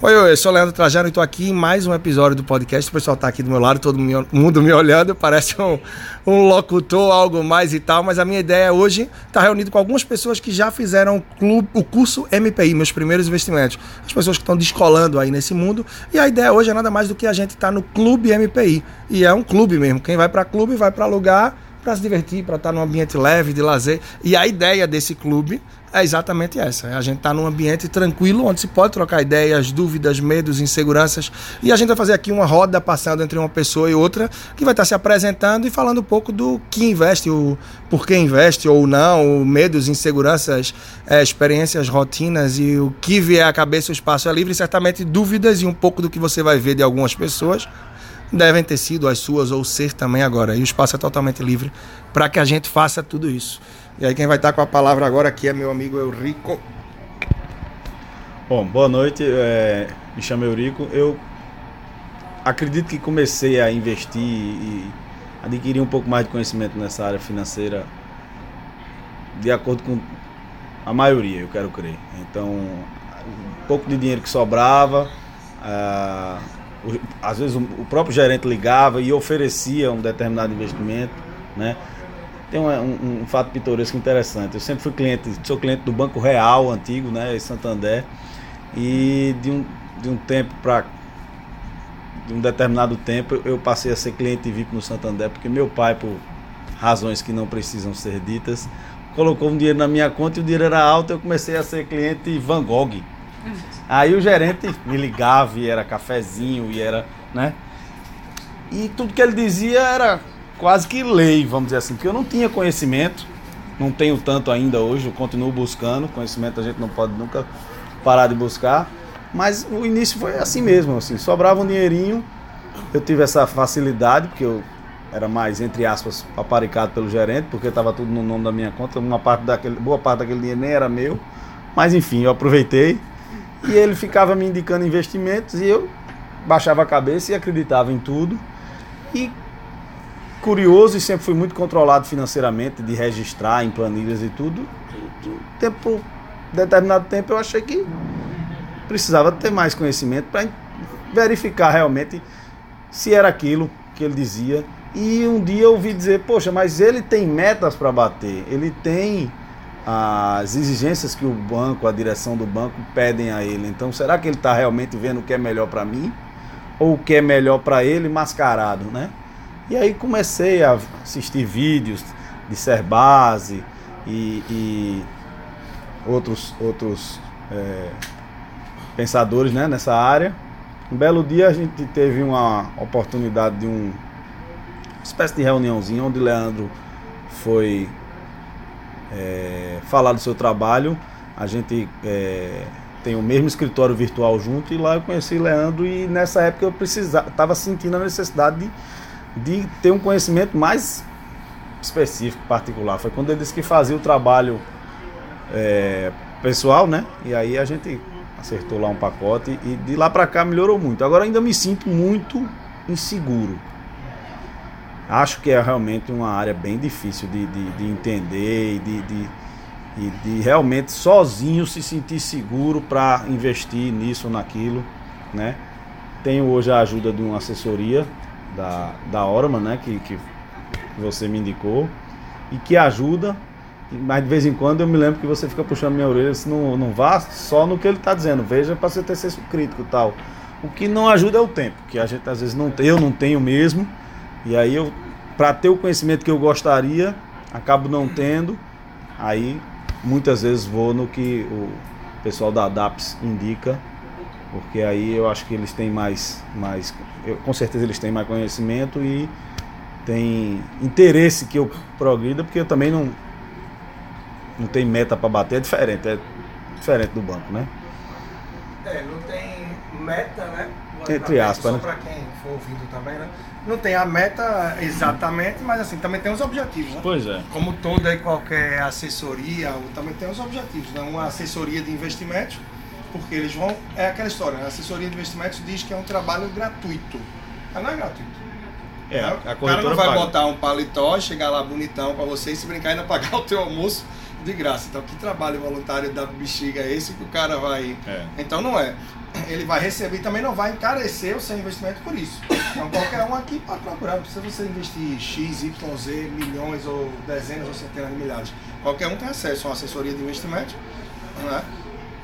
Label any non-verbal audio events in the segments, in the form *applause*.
Oi, oi, eu sou o Leandro Trajano e estou aqui em mais um episódio do podcast. O pessoal está aqui do meu lado, todo mundo me olhando, *laughs* parece um, um locutor, algo mais e tal, mas a minha ideia hoje estar tá reunido com algumas pessoas que já fizeram o, clube, o curso MPI, meus primeiros investimentos. As pessoas que estão descolando aí nesse mundo. E a ideia hoje é nada mais do que a gente estar tá no Clube MPI. E é um clube mesmo. Quem vai para clube vai para lugar para se divertir, para estar num ambiente leve, de lazer. E a ideia desse clube é exatamente essa. A gente está num ambiente tranquilo, onde se pode trocar ideias, dúvidas, medos, inseguranças. E a gente vai fazer aqui uma roda passando entre uma pessoa e outra, que vai estar se apresentando e falando um pouco do que investe, o por que investe ou não, medos, inseguranças, é, experiências, rotinas e o que vier à cabeça, o espaço é livre. Certamente dúvidas e um pouco do que você vai ver de algumas pessoas devem ter sido as suas ou ser também agora. E o espaço é totalmente livre para que a gente faça tudo isso. E aí quem vai estar com a palavra agora aqui é meu amigo Eurico. Bom, boa noite. É, me chamo Eurico. Eu acredito que comecei a investir e adquirir um pouco mais de conhecimento nessa área financeira de acordo com a maioria, eu quero crer. Então, um pouco de dinheiro que sobrava, às vezes o próprio gerente ligava e oferecia um determinado investimento, né? Tem um, um, um, fato pitoresco interessante. Eu sempre fui cliente, sou cliente do Banco Real antigo, né, Santander, e de um, de um tempo para de um determinado tempo eu passei a ser cliente VIP no Santander, porque meu pai, por razões que não precisam ser ditas, colocou um dinheiro na minha conta e o dinheiro era alto, eu comecei a ser cliente Van Gogh. Aí o gerente me ligava e era cafezinho e era, né? E tudo que ele dizia era quase que lei, vamos dizer assim, porque eu não tinha conhecimento, não tenho tanto ainda hoje, eu continuo buscando, conhecimento a gente não pode nunca parar de buscar, mas o início foi assim mesmo, assim, sobrava um dinheirinho, eu tive essa facilidade, porque eu era mais, entre aspas, paparicado pelo gerente, porque estava tudo no nome da minha conta, uma parte daquele, boa parte daquele dinheiro nem era meu, mas enfim, eu aproveitei e ele ficava me indicando investimentos e eu baixava a cabeça e acreditava em tudo. E curioso e sempre fui muito controlado financeiramente, de registrar em planilhas e tudo. Tempo, determinado tempo eu achei que precisava ter mais conhecimento para verificar realmente se era aquilo que ele dizia. E um dia eu ouvi dizer, poxa, mas ele tem metas para bater, ele tem as exigências que o banco, a direção do banco pedem a ele. Então, será que ele está realmente vendo o que é melhor para mim ou o que é melhor para ele mascarado, né? E aí comecei a assistir vídeos de Serbase e, e outros outros é, pensadores, né, nessa área. Um belo dia a gente teve uma oportunidade de um uma espécie de reuniãozinha onde Leandro foi é, falar do seu trabalho. A gente é, tem o mesmo escritório virtual junto e lá eu conheci Leandro e nessa época eu precisava, estava sentindo a necessidade de, de ter um conhecimento mais específico, particular. Foi quando ele disse que fazia o trabalho é, pessoal, né? E aí a gente acertou lá um pacote e de lá para cá melhorou muito. Agora ainda me sinto muito inseguro acho que é realmente uma área bem difícil de, de, de entender e de, de, e de realmente sozinho se sentir seguro para investir nisso ou naquilo, né? Tenho hoje a ajuda de uma assessoria da, da Orman, né? Que, que você me indicou e que ajuda, mas de vez em quando eu me lembro que você fica puxando minha orelha, se não, não vá só no que ele está dizendo, veja para você ter senso crítico e tal. O que não ajuda é o tempo, que a gente às vezes não tem, eu não tenho mesmo, e aí eu, para ter o conhecimento que eu gostaria, acabo não tendo. Aí muitas vezes vou no que o pessoal da DAPS indica, porque aí eu acho que eles têm mais, mais eu, com certeza eles têm mais conhecimento e tem interesse que eu progrida, porque eu também não não tem meta para bater, é diferente, é diferente do banco, né? É, não tem meta, né? Entre aspas, né? Só para quem for ouvindo também, né? Não tem a meta exatamente, mas assim, também tem os objetivos, né? Pois é. Como toda e qualquer assessoria, também tem os objetivos, né? Uma assessoria de investimentos, porque eles vão. É aquela história, né? a assessoria de investimentos diz que é um trabalho gratuito. Mas não é gratuito. É, a, a o cara não vai paga. botar um paletó, chegar lá bonitão para você e se brincar ainda pagar *laughs* o teu almoço de graça. Então, que trabalho voluntário da bexiga é esse que o cara vai. É. Então, não é. ele vai receber e também não vai encarecer o seu investimento por isso. Então qualquer um aqui pode procurar, não precisa você investir X, Y, Z, milhões ou dezenas ou centenas de milhares. Qualquer um tem acesso a uma assessoria de investimento, né?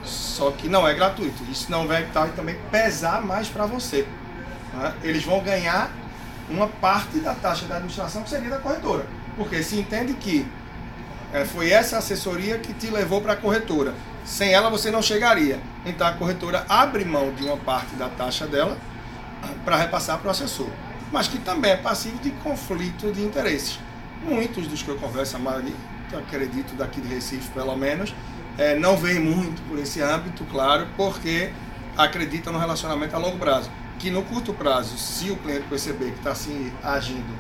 Só que não é gratuito. Isso não vai também pesar mais para você. Né? Eles vão ganhar uma parte da taxa da administração que seria da corretora. Porque se entende que é, foi essa assessoria que te levou para a corretora. Sem ela você não chegaria. Então a corretora abre mão de uma parte da taxa dela para repassar para o assessor. Mas que também é passivo de conflito de interesses. Muitos dos que eu converso, a maioria, acredito daqui de Recife pelo menos, é, não vem muito por esse âmbito, claro, porque acreditam no relacionamento a longo prazo que no curto prazo, se o cliente perceber que está se agindo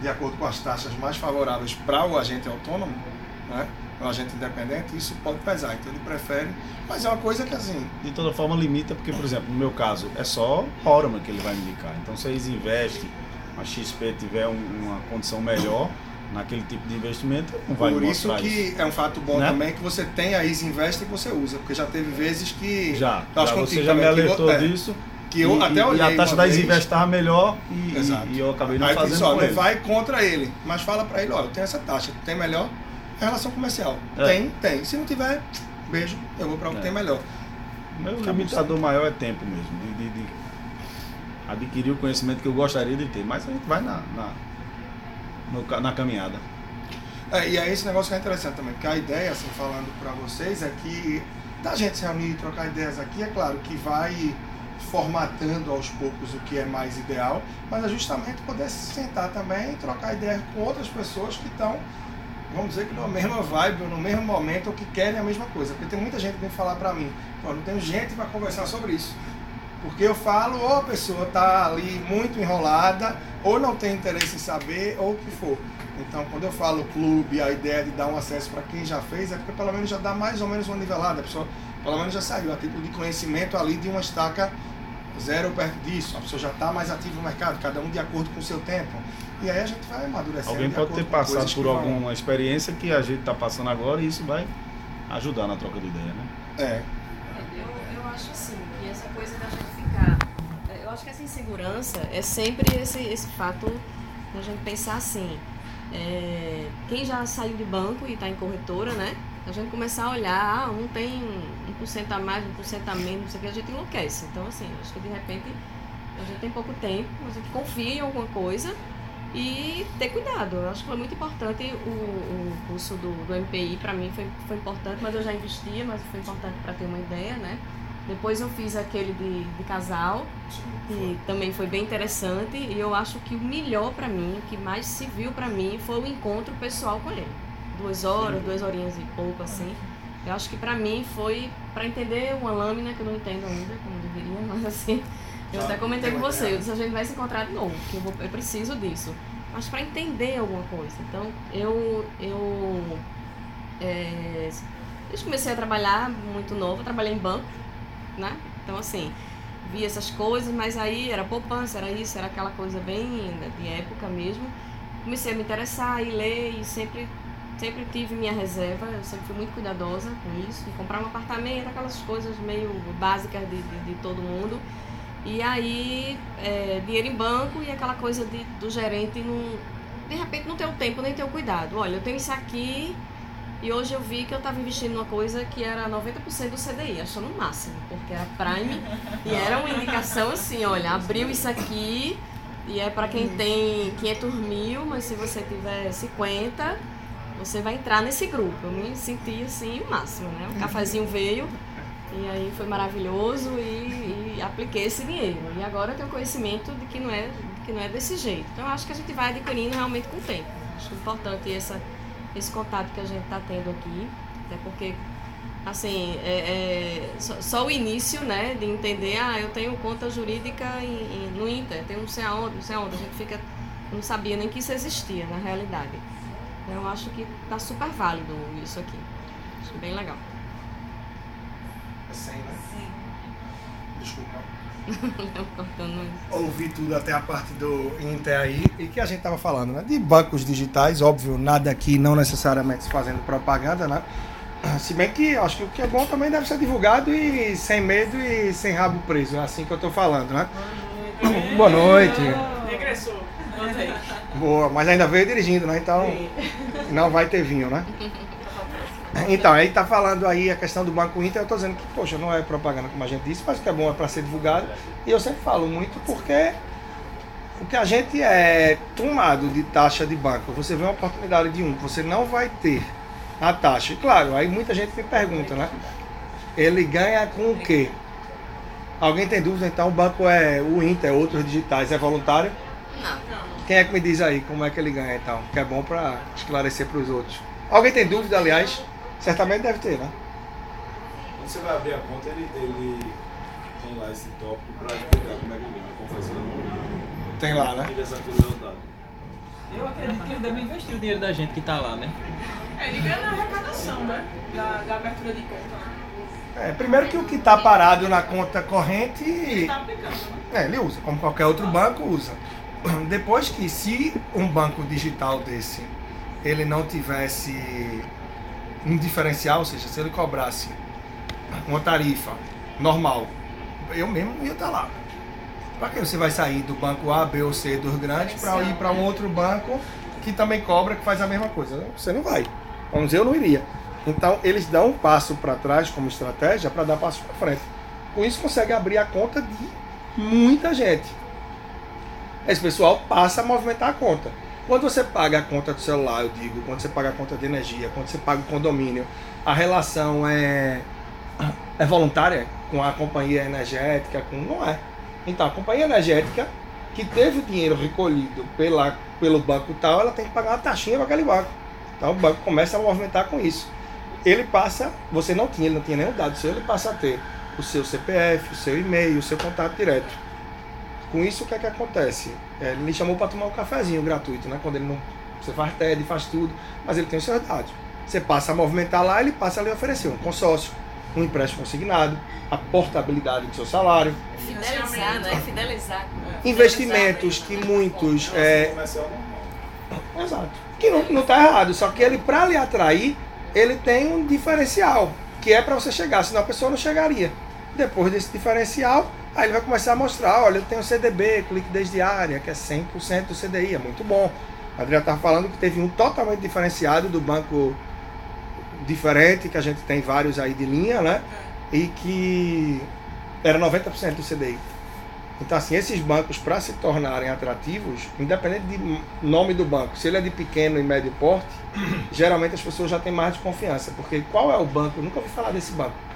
de acordo com as taxas mais favoráveis para o agente autônomo, né, o agente independente, isso pode pesar. Então ele prefere, mas é uma coisa que assim. De toda forma limita, porque, por exemplo, no meu caso, é só Horman que ele vai me indicar. Então se eles investem, a XP tiver um, uma condição melhor naquele tipo de investimento, não vai Por isso que é um fato bom né? também que você tem a Easy Invest e que você usa, porque já teve vezes que. Já, já você já me alertou que, é, disso. Que eu e, até olhei. E a taxa da Invest estava melhor e, Exato. e eu acabei não Aí fazendo só, com ele. vai contra ele, mas fala para ele, eu tenho essa taxa, tem melhor é relação comercial. É. Tem, tem. Se não tiver, beijo, eu vou para o que é. tem melhor. Meu Acabou limitador maior é tempo mesmo, de, de, de, adquirir o conhecimento que eu gostaria de ter, mas a gente vai na, na, no, na caminhada. É, e é esse negócio que é interessante também, porque a ideia, assim, falando para vocês, é que da gente se reunir e trocar ideias aqui, é claro que vai formatando aos poucos o que é mais ideal, mas é justamente poder se sentar também e trocar ideias com outras pessoas que estão, vamos dizer que na mesma vibe, no mesmo momento, ou que querem a mesma coisa. Porque tem muita gente que vem falar para mim, não tenho gente para conversar sobre isso. Porque eu falo, ou a pessoa está ali muito enrolada, ou não tem interesse em saber, ou o que for. Então, quando eu falo clube, a ideia de dar um acesso para quem já fez, é porque pelo menos já dá mais ou menos uma nivelada. A pessoa pelo menos já saiu a título de conhecimento ali de uma estaca zero perto disso. A pessoa já está mais ativa no mercado, cada um de acordo com o seu tempo. E aí a gente vai amadurecendo. Alguém pode ter passado por alguma vão... experiência que a gente está passando agora e isso vai ajudar na troca de ideia, né? É. Eu, eu acho assim, que essa coisa da gente ficar. Eu acho que essa insegurança é sempre esse, esse fato da gente pensar assim. É, quem já saiu de banco e está em corretora, né? A gente começar a olhar, ah, um tem 1% a mais, 1% a menos, não sei o que, a gente enlouquece. Então, assim, acho que de repente a gente tem pouco tempo, a gente confia em alguma coisa e ter cuidado. Eu acho que foi muito importante o, o curso do, do MPI, para mim foi, foi importante, mas eu já investia, mas foi importante para ter uma ideia, né? Depois eu fiz aquele de, de casal, que também foi bem interessante, e eu acho que o melhor para mim, o que mais se viu para mim, foi o encontro pessoal com ele. Duas horas, duas horinhas e pouco, assim. Eu acho que para mim foi para entender uma lâmina que eu não entendo ainda, como deveria, *laughs* mas assim, eu até comentei com você, eu disse, a gente vai se encontrar de novo, porque eu, vou, eu preciso disso. Mas para entender alguma coisa. Então, eu, eu é, desde comecei a trabalhar muito novo, eu trabalhei em banco, né? Então, assim, vi essas coisas, mas aí era poupança, era isso, era aquela coisa bem de época mesmo. Comecei a me interessar e ler e sempre sempre tive minha reserva, eu sempre fui muito cuidadosa com isso, comprar um apartamento, aquelas coisas meio básicas de, de, de todo mundo. E aí, é, dinheiro em banco e aquela coisa de, do gerente não, de repente não ter o tempo nem ter o cuidado. Olha, eu tenho isso aqui e hoje eu vi que eu estava investindo numa coisa que era 90% do CDI, achando o máximo, porque era Prime e era uma indicação assim, olha, abriu isso aqui e é para quem tem 500 mil, mas se você tiver 50 você vai entrar nesse grupo. Eu me senti assim o máximo, né? O cafezinho veio e aí foi maravilhoso e, e, apliquei esse dinheiro. E agora eu tenho conhecimento de que não é, que não é desse jeito. Então acho que a gente vai adquirindo realmente com o tempo. Acho importante essa, esse contato que a gente está tendo aqui, até porque assim, é, é só, só, o início, né, de entender, ah, eu tenho conta jurídica em, em, no Inter, tenho não sei aonde, não sei aonde, a gente fica, não sabia nem que isso existia na realidade. Eu acho que tá super válido isso aqui. Acho bem legal. É 100, né? Sim. Desculpa. Ouvi tudo até a parte do Inter aí e que a gente tava falando, né? De bancos digitais, óbvio, nada aqui não necessariamente fazendo propaganda, né? Se bem que acho que o que é bom também deve ser divulgado e sem medo e sem rabo preso. É assim que eu tô falando, né? Boa noite. Regressou. Boa, mas ainda veio dirigindo, né? Então não vai ter vinho, né? *laughs* Então, aí tá falando aí a questão do Banco Inter, eu tô dizendo que, poxa, não é propaganda como a gente disse, mas o que é bom é para ser divulgado. E eu sempre falo muito porque o que a gente é tomado de taxa de banco, você vê uma oportunidade de um que você não vai ter a taxa. E claro, aí muita gente me pergunta, né? Ele ganha com o quê? Alguém tem dúvida? Então o banco é o Inter, outros digitais, é voluntário? Não. Quem é que me diz aí como é que ele ganha então? Que é bom para esclarecer para os outros. Alguém tem dúvida, aliás? Certamente deve ter, né? Quando você vai abrir a conta, ele, ele tem lá esse tópico para explicar como é que ele faz o Tem lá, né? Essa curiosidade. Eu acredito que ele deve investir o dinheiro da gente que tá lá, né? É, ele ganha na arrecadação, né? Da, da abertura de conta. né? É, primeiro que o que está parado na conta Ele corrente, tá aplicando, né? é, ele usa, como qualquer outro banco usa. Depois que se um banco digital desse ele não tivesse um diferencial, ou seja, se ele cobrasse uma tarifa normal, eu mesmo ia estar lá. Para que você vai sair do banco A, B ou C dos grandes para ir para um outro banco que também cobra, que faz a mesma coisa? Você não vai. Vamos dizer, eu não iria. Então, eles dão um passo para trás como estratégia para dar passo para frente. Com isso, consegue abrir a conta de muita gente. Esse pessoal passa a movimentar a conta. Quando você paga a conta do celular, eu digo, quando você paga a conta de energia, quando você paga o condomínio, a relação é, é voluntária com a companhia energética, com não é. Então, a companhia energética que teve o dinheiro recolhido pela, pelo banco tal, ela tem que pagar uma taxinha para aquele banco. Então, o banco começa a movimentar com isso. Ele passa, você não tinha, ele não tinha nenhum dado seu, ele passa a ter o seu CPF, o seu e-mail, o seu contato direto. Com isso, o que é que acontece? É, Ele me chamou para tomar um cafezinho gratuito, né? Quando ele não. Você faz TED, faz tudo, mas ele tem os seus dados. Você passa a movimentar lá, ele passa a lhe oferecer um consórcio, um empréstimo consignado, a portabilidade do seu salário, Fidelizar, né? Fidelizar. investimentos que muitos. É, normal. Exato. Que não, não tá errado, só que ele, para lhe atrair, ele tem um diferencial, que é para você chegar, senão a pessoa não chegaria. Depois desse diferencial, aí ele vai começar a mostrar, olha, eu tenho CDB com liquidez diária, que é 100% do CDI, é muito bom. A Adriana estava falando que teve um totalmente diferenciado do banco diferente, que a gente tem vários aí de linha, né? E que era 90% do CDI. Então, assim, esses bancos, para se tornarem atrativos, independente de nome do banco, se ele é de pequeno e médio porte, geralmente as pessoas já têm mais de confiança. Porque qual é o banco? Eu nunca ouvi falar desse banco.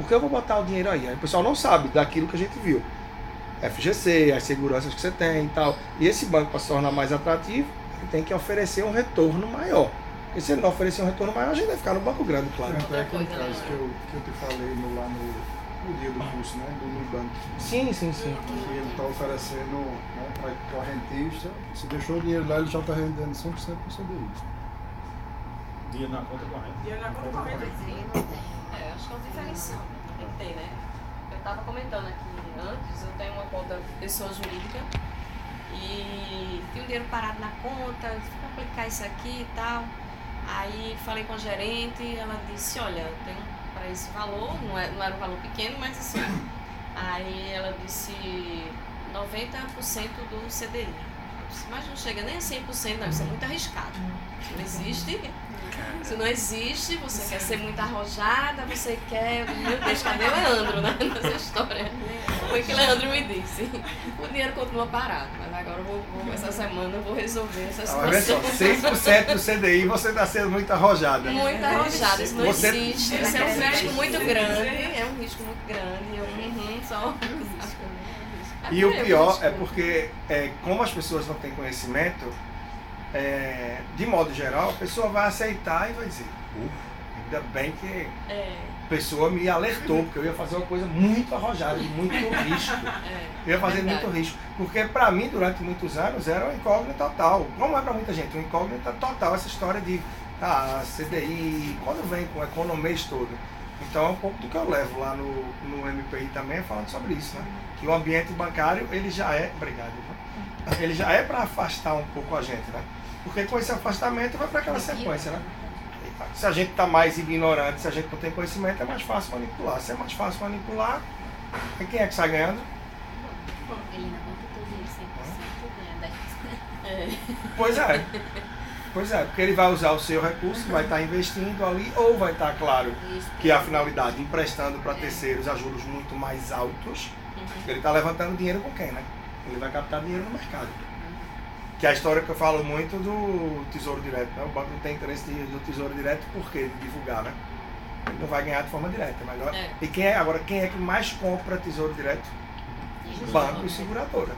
Por que eu vou botar o dinheiro aí? Aí o pessoal não sabe daquilo que a gente viu. FGC, as seguranças que você tem e tal. E esse banco, para se tornar mais atrativo, ele tem que oferecer um retorno maior. E se ele não oferecer um retorno maior, a gente vai ficar no banco grande, claro. Tanto é aquele caso né? que eu, que eu te falei no, lá no, no dia do curso, né? Do Nubank. Sim, sim, sim. Que ele está oferecendo né, para correntista. Se deixou o dinheiro lá, ele já está rendendo 100% do CDI. Dinheiro na conta corrente. Dinheiro na conta corrente. É, acho que é um diferencial. Tem que ter, né? Eu estava comentando aqui antes, eu tenho uma conta pessoa jurídica e tinha um dinheiro parado na conta, vou aplicar isso aqui e tal. Aí falei com a gerente, ela disse, olha, eu tenho para esse valor, não, é, não era um valor pequeno, mas assim. Aí ela disse 90% do CDI. Mas não chega nem a 100%, não, isso é muito arriscado. Não existe. Se não existe, você quer ser muito arrojada, você quer. Meu Deus, cadê Leandro né, *laughs* nessa história? Foi o que Leandro me disse. O dinheiro continua parado, mas agora eu vou, vou- essa semana eu vou resolver essa Olha só, situação. 6% do CDI você está sendo muito arrojada. Muito arrojada, isso não Você- existe. Isso é um risco muito grande. É um risco muito grande. Eu, uhum, só. E o pior é porque, é, como as pessoas não têm conhecimento, é, de modo geral, a pessoa vai aceitar e vai dizer, "Ufa, ainda bem que É, a pessoa me alertou, porque eu ia fazer uma coisa muito arrojada, de muito risco. *laughs* é. Eu ia fazer Verdade. muito risco. Porque para mim, durante muitos anos, era uma incógnita total. Como é para muita gente, uma incógnita total essa história de ah, CDI, quando vem com economês todo. Então é um pouco do que eu levo lá no, no MPI também, falando sobre isso, né? Que o ambiente bancário, ele já é. Obrigado. viu? Ele já é para afastar um pouco a gente, né? Porque com esse afastamento vai para aquela sequência, né? Se a gente está mais ignorante, se a gente não tem conhecimento, é mais fácil manipular. Se é mais fácil manipular, e quem é que sai ganhando? Ele ainda conta todo dinheiro 100%, ganha 10%. É. Pois é. Pois é, porque ele vai usar o seu recurso, vai estar investindo ali, ou vai estar, claro, Isso. que é a finalidade, emprestando para terceiros a juros muito mais altos. Ele está levantando dinheiro com quem, né? Ele vai captar dinheiro no mercado. Que é a história que eu falo muito do Tesouro Direto. Né? O banco não tem interesse de- do Tesouro Direto por quê? De divulgar, né? Ele não vai ganhar de forma direta, é melhor. É. E quem é, agora, quem é que mais compra Tesouro Direto? Banco e seguradora.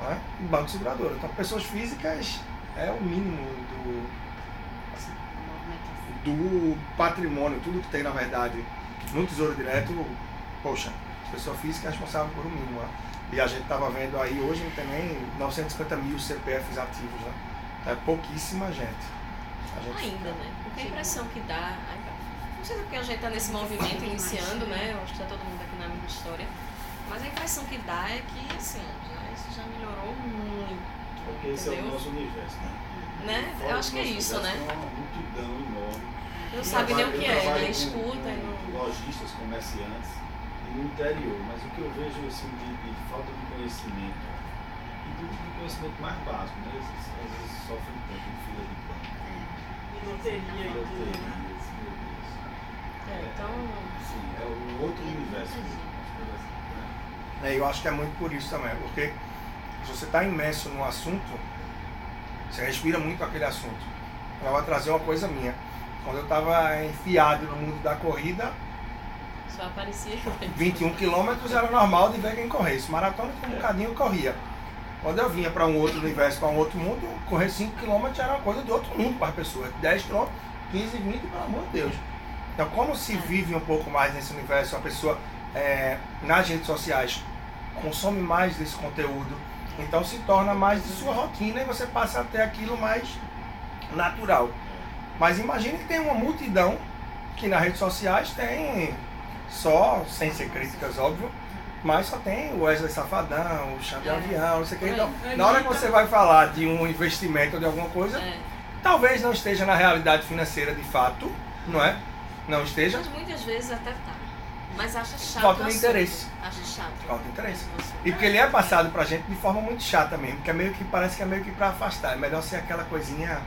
Não é? Banco e seguradora. Então, pessoas físicas é o mínimo do, do patrimônio, tudo que tem, na verdade, no Tesouro Direto, poxa, pessoa física é responsável por um mínimo. Né? E a gente estava vendo aí, hoje não tem nem 950 mil CPFs ativos, né? É pouquíssima gente. Gente Ainda, né? Porque a impressão que dá. Não sei se é porque a gente está nesse movimento iniciando, né? Eu acho que está todo mundo aqui na mesma história. Mas a impressão que dá é que, assim, já, isso já melhorou muito. Porque esse é o Entendeu? nosso universo, né? Né? Eu acho que é isso, né? Tem uma multidão enorme. Não sabe nem o que é, né? com- Escuta e com não. Lojistas, comerciantes no interior, mas o que eu vejo assim, de, de falta de conhecimento e do, do conhecimento mais básico, né? Eles, às vezes sofrem tanto em fila de banco, E loteria e tudo, né? loterias, meu Deus. É, então. Sim, é um outro universo mesmo. né? É, eu acho que é muito por isso também, porque se você está imerso num assunto, você respira muito aquele assunto. Eu vou trazer uma coisa minha. Quando eu estava enfiado no mundo da corrida, Só aparecia. *laughs* 21 quilômetros era normal de ver quem corresse. Maratona com um bocadinho eu corria. Quando eu vinha para um outro universo, para um outro mundo, correr 5 quilômetros era uma coisa de outro mundo para as pessoas. 10 quilômetros, 15, 20, pelo amor de Deus. Então, como se vive um pouco mais nesse universo, a pessoa é, nas redes sociais consome mais desse conteúdo, então se torna mais de sua rotina e você passa a ter aquilo mais natural. Mas imagine que tem uma multidão que nas redes sociais tem só, sem ser críticas, óbvio, mas só tem o Wesley Safadão, o Chão de É. Avião, não sei o que. Então, É, na hora que você vai falar de um investimento ou de alguma coisa, É. talvez não esteja na realidade financeira de fato, não é? Não esteja. Mas muitas vezes até tá. Mas acha chato. Falta de interesse. Acha chato. Falta de interesse. E porque ele é passado pra gente de forma muito chata mesmo, que é meio que parece que é meio que pra afastar. É melhor ser aquela coisinha.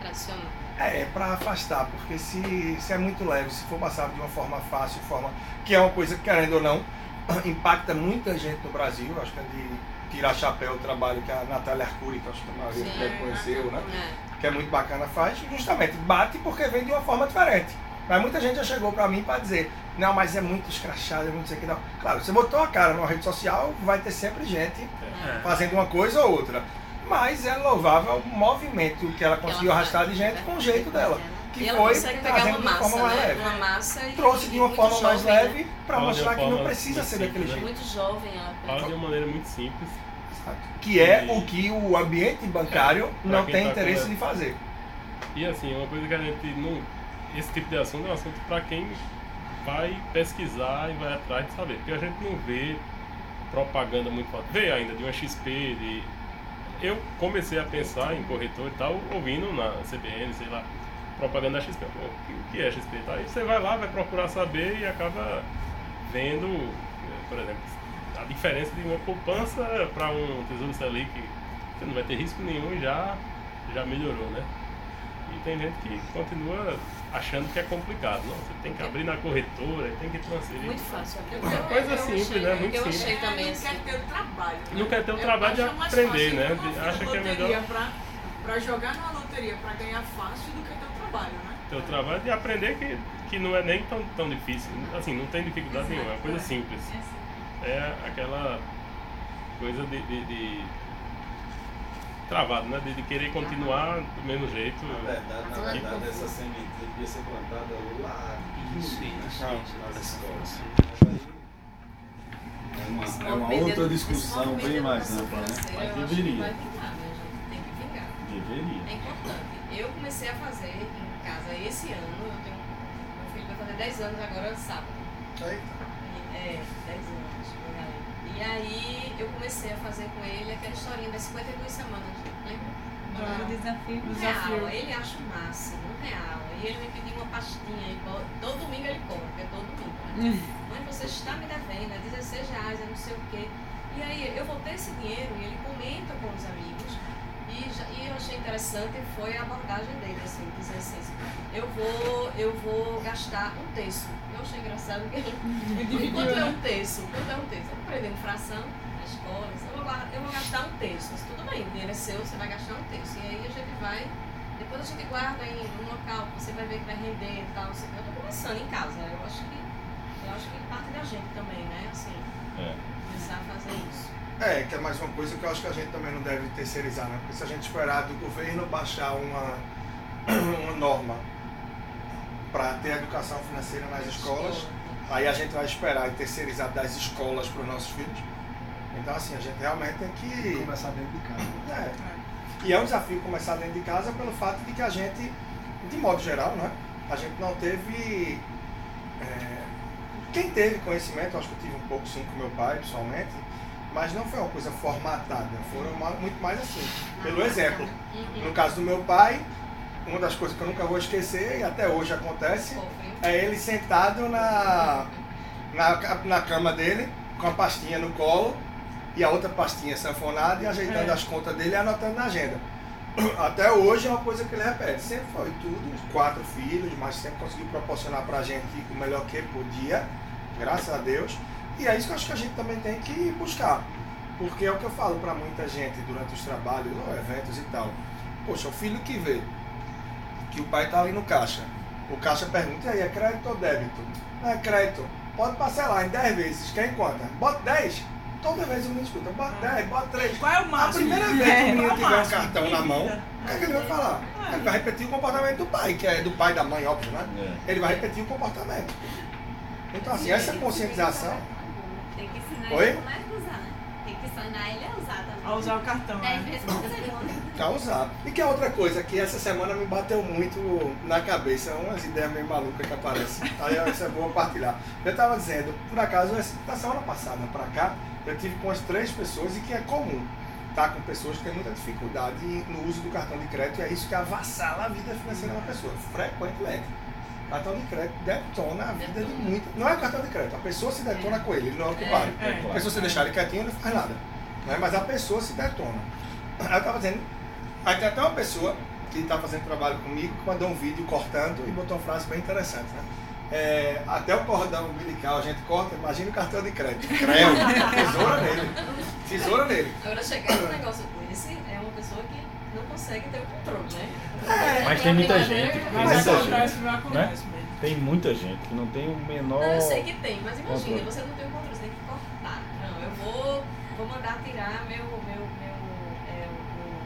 Tradicional. É, é pra afastar, porque se, se é muito leve, se for passado de uma forma fácil, forma que é uma coisa que, querendo ou não, *clears throat* impacta muita gente no Brasil. Acho que é de tirar chapéu o trabalho que a Natália Arcuri, que acho que a maioria Sim. deve conheceu, né? É. que é muito bacana, faz, justamente bate porque vem de uma forma diferente. Mas muita gente já chegou pra mim pra dizer, não, mas é muito escrachado, é muito isso aqui, não. Claro, você botou a cara numa rede social, vai ter sempre gente É. fazendo uma coisa ou outra. Mas é louvável o movimento que ela conseguiu ela arrastar de gente né? com o jeito dela. Que E ela foi consegue pegar trazendo uma de uma massa, forma mais né? leve. Uma massa e Trouxe de uma forma mais jovem, né? leve Fala de mostrar que não precisa ser daquele simples, né? jeito. Muito jovem ela Fala de uma maneira muito simples. Que é E- o que o ambiente bancário Pra não tem tá interesse com- de fazer. E assim, uma coisa que a gente não. Esse tipo de assunto é um assunto para quem vai pesquisar e vai atrás de saber. Porque a gente não vê propaganda muito forte. Vê ainda de uma XP, de. Eu comecei a pensar em corretor e tal, ouvindo na CBN, sei lá, propaganda da XP. O que é XP? Tá? Aí você vai lá, vai procurar saber e acaba vendo, por exemplo, a diferença de uma poupança para um Tesouro Selic, você não vai ter risco nenhum e já, já melhorou, né? E tem gente que continua achando que é complicado. Não, você tem que abrir na corretora, tem que transferir. Muito fácil. Eu- Eu- Coisa eu simples, achei- né? Muito Eu simples. achei também não assim. quer ter o trabalho. Não quer ter o trabalho de aprender, né? Acha que é melhor Pra, pra jogar numa loteria pra ganhar fácil do que ter o trabalho, né? ter o trabalho de aprender que, que não é nem tão, tão difícil. Assim, não tem dificuldade nenhuma, é uma coisa simples. É aquela coisa de, de, de travado, né? De, de querer continuar do mesmo jeito. Na verdade, na verdade, essa semente devia ser plantada lá Isso, isso, nas isso. nas escolas. É uma, é uma outra discussão bem mais ampla, né? Mas eu acho que deveria. Né, gente? Tem que vingar. Deveria. É importante. Eu comecei a fazer em casa esse ano, eu tenho. Meu filho vai fazer 10 anos agora sábado. Aí, E- É, 10 anos. E aí eu comecei a fazer com ele aquela historinha das 52 semanas, lembra? O desafio. Um real, ele acha o máximo, um real. E ele me pediu uma pastinha, e todo domingo ele compra, porque é todo domingo. Né? Mãe, você está me devendo, é 16 reais, é não sei o quê. E aí eu vou ter esse dinheiro e ele comenta com os amigos. E, já, e eu achei interessante foi a abordagem dele, assim, dizer assim, eu vou, eu vou gastar um terço. Eu achei engraçado que ele *laughs* Quanto é um terço? Quanto é um terço? Eu aprendendo fração na escola, eu vou, eu vou gastar um terço. Mas tudo bem, o dinheiro é seu, você vai gastar um terço. E aí a gente vai, depois a gente guarda em um local, que você vai ver que vai render e tal. quê. Eu tô começando em casa. Eu acho que eu acho que parte da gente também, né? Assim, É. começar a fazer isso. É, que é mais uma coisa que eu acho que a gente também não deve terceirizar, né? Porque se a gente esperar do governo baixar uma, *clears throat* uma norma para ter educação financeira nas escolas, aí a gente vai esperar e terceirizar das escolas para os nossos filhos. Então, assim, a gente realmente tem que. Começar dentro de casa. É. E é um desafio começar dentro de casa pelo fato de que a gente, de modo geral, né? A gente não teve. é, quem teve conhecimento, acho que eu tive um pouco sim com meu pai, pessoalmente, mas não foi uma coisa formatada, foi uma- muito mais assim, pelo exemplo. No caso do meu pai, uma das coisas que eu nunca vou esquecer, e até hoje acontece, é ele sentado na, na, na cama dele, com a pastinha no colo, e a outra pastinha sanfonada, e ajeitando É. as contas dele e anotando na agenda. *clears throat* Até hoje é uma coisa que ele repete. Sempre foi tudo, quatro filhos, mas sempre conseguiu proporcionar pra gente o melhor que podia, graças a Deus. E é isso que eu acho que a gente também tem que buscar. Porque é o que eu falo pra muita gente durante os trabalhos, ou eventos e tal. Poxa, o filho que vê que o pai tá ali no caixa. O caixa pergunta, e aí, é crédito ou débito? Não é crédito. Pode parcelar em 10 vezes. Quer em conta? Bota 10. Toda vez o menino escuta, bota 10, bota 3. Qual é o A máximo? primeira vez que É, o menino é tiver um cartão na mão, o que, é que ele vai falar? Ele vai repetir o comportamento do pai, que é do pai da mãe, óbvio, né? É. Ele vai repetir o comportamento. Então, assim, essa conscientização. Tem que ensinar Oi? ele como é usar, né? Tem que ensinar ele a usar também. A usar o cartão, Dez né? vezes por segundo. Pra usar. E que é outra coisa que essa semana me bateu muito na cabeça, umas ideias meio malucas que aparecem. Aí isso é bom partilhar. Eu estava dizendo, por acaso, essa- da semana passada para cá, eu tive com as três pessoas e que é comum. Tá com pessoas que têm muita dificuldade no uso do cartão de crédito e é isso que avassala a vida financeira da pessoa, frequentemente. Cartão de crédito detona a vida de muita. Não é o cartão de crédito, a pessoa se detona com ele, ele não é o usuário. É, Porque se você deixar ele quietinho, ele não faz nada. Né? Mas a pessoa se detona. Aí eu tava dizendo, aí tem até uma pessoa que está fazendo trabalho comigo que mandou um vídeo cortando e botou uma frase bem interessante, né? É, até o cordão umbilical a gente corta, imagina o cartão de crédito. *laughs* Creu, tesoura nele. Tesoura nele. Agora, chegar num negócio desse é uma pessoa que não consegue ter o controle, né? É, Mas tem muita gente, tem muita acontece, gente. mesmo. Tem muita gente que não tem o menor. Não, eu sei que tem, mas imagina, Controle. você não tem o controle, você tem que cortar. Não, eu vou, vou mandar tirar meu, meu, meu, é, o, o,